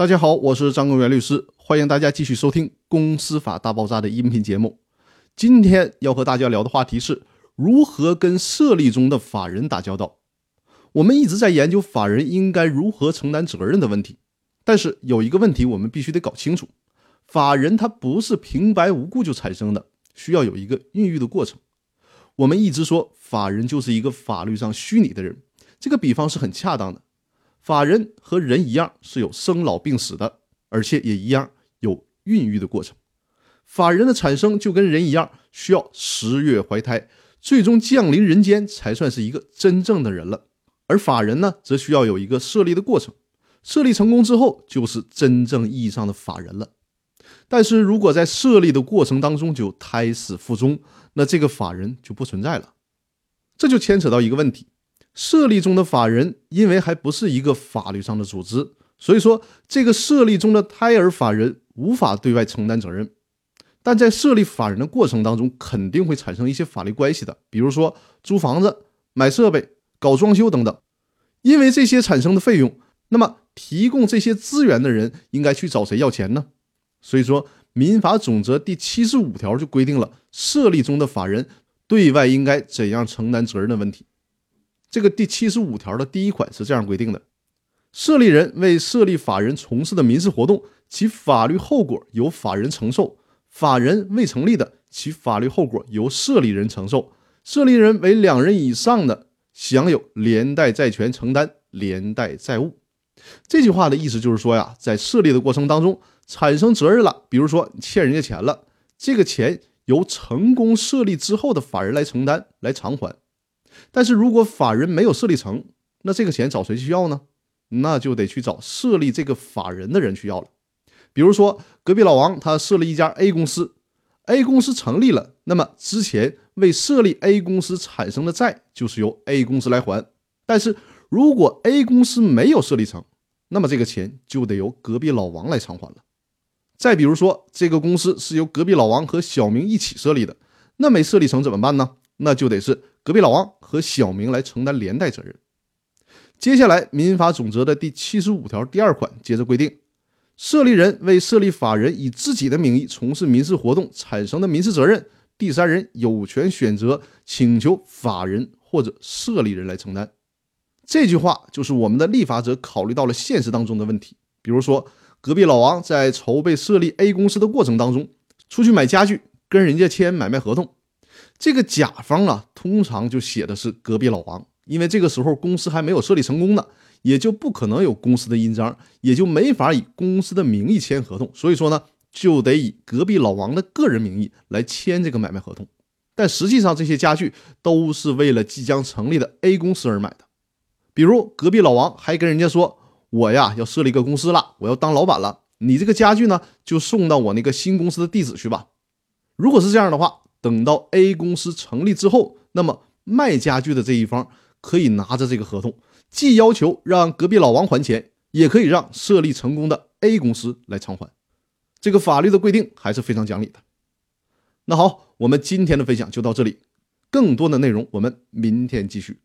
大家好，我是张根源律师，欢迎大家继续收听《公司法大爆炸》的音频节目。今天要和大家聊的话题是如何跟设立中的法人打交道。我们一直在研究法人应该如何承担责任的问题，但是有一个问题我们必须得搞清楚：法人它不是平白无故就产生的，需要有一个孕育的过程。我们一直说法人就是一个法律上虚拟的人，这个比方是很恰当的。法人和人一样是有生老病死的，而且也一样有孕育的过程。法人的产生就跟人一样，需要十月怀胎，最终降临人间才算是一个真正的人了。而法人呢，则需要有一个设立的过程，设立成功之后，就是真正意义上的法人了。但是如果在设立的过程当中就胎死腹中，那这个法人就不存在了。这就牵扯到一个问题。设立中的法人，因为还不是一个法律上的组织，所以说这个设立中的胎儿法人无法对外承担责任。但在设立法人的过程当中，肯定会产生一些法律关系的，比如说租房子、买设备、搞装修等等。因为这些产生的费用，那么提供这些资源的人应该去找谁要钱呢？所以说，《民法总则》第七十五条就规定了设立中的法人对外应该怎样承担责任的问题。这个第七十五条的第一款是这样规定的：设立人为设立法人从事的民事活动，其法律后果由法人承受；法人未成立的，其法律后果由设立人承受。设立人为两人以上的，享有连带债权，承担连带债务。这句话的意思就是说呀，在设立的过程当中产生责任了，比如说欠人家钱了，这个钱由成功设立之后的法人来承担，来偿还。但是如果法人没有设立成，那这个钱找谁去要呢？那就得去找设立这个法人的人去要了。比如说隔壁老王他设立一家 A 公司，A 公司成立了，那么之前为设立 A 公司产生的债就是由 A 公司来还。但是如果 A 公司没有设立成，那么这个钱就得由隔壁老王来偿还了。再比如说这个公司是由隔壁老王和小明一起设立的，那没设立成怎么办呢？那就得是隔壁老王和小明来承担连带责任。接下来，《民法总则》的第七十五条第二款接着规定，设立人为设立法人以自己的名义从事民事活动产生的民事责任，第三人有权选择请求法人或者设立人来承担。这句话就是我们的立法者考虑到了现实当中的问题。比如说，隔壁老王在筹备设立 A 公司的过程当中，出去买家具，跟人家签买卖合同。这个甲方啊，通常就写的是隔壁老王，因为这个时候公司还没有设立成功呢，也就不可能有公司的印章，也就没法以公司的名义签合同，所以说呢，就得以隔壁老王的个人名义来签这个买卖合同。但实际上，这些家具都是为了即将成立的 A 公司而买的。比如隔壁老王还跟人家说：“我呀要设立一个公司了，我要当老板了，你这个家具呢就送到我那个新公司的地址去吧。”如果是这样的话，等到 A 公司成立之后，那么卖家具的这一方可以拿着这个合同，既要求让隔壁老王还钱，也可以让设立成功的 A 公司来偿还。这个法律的规定还是非常讲理的。那好，我们今天的分享就到这里，更多的内容我们明天继续。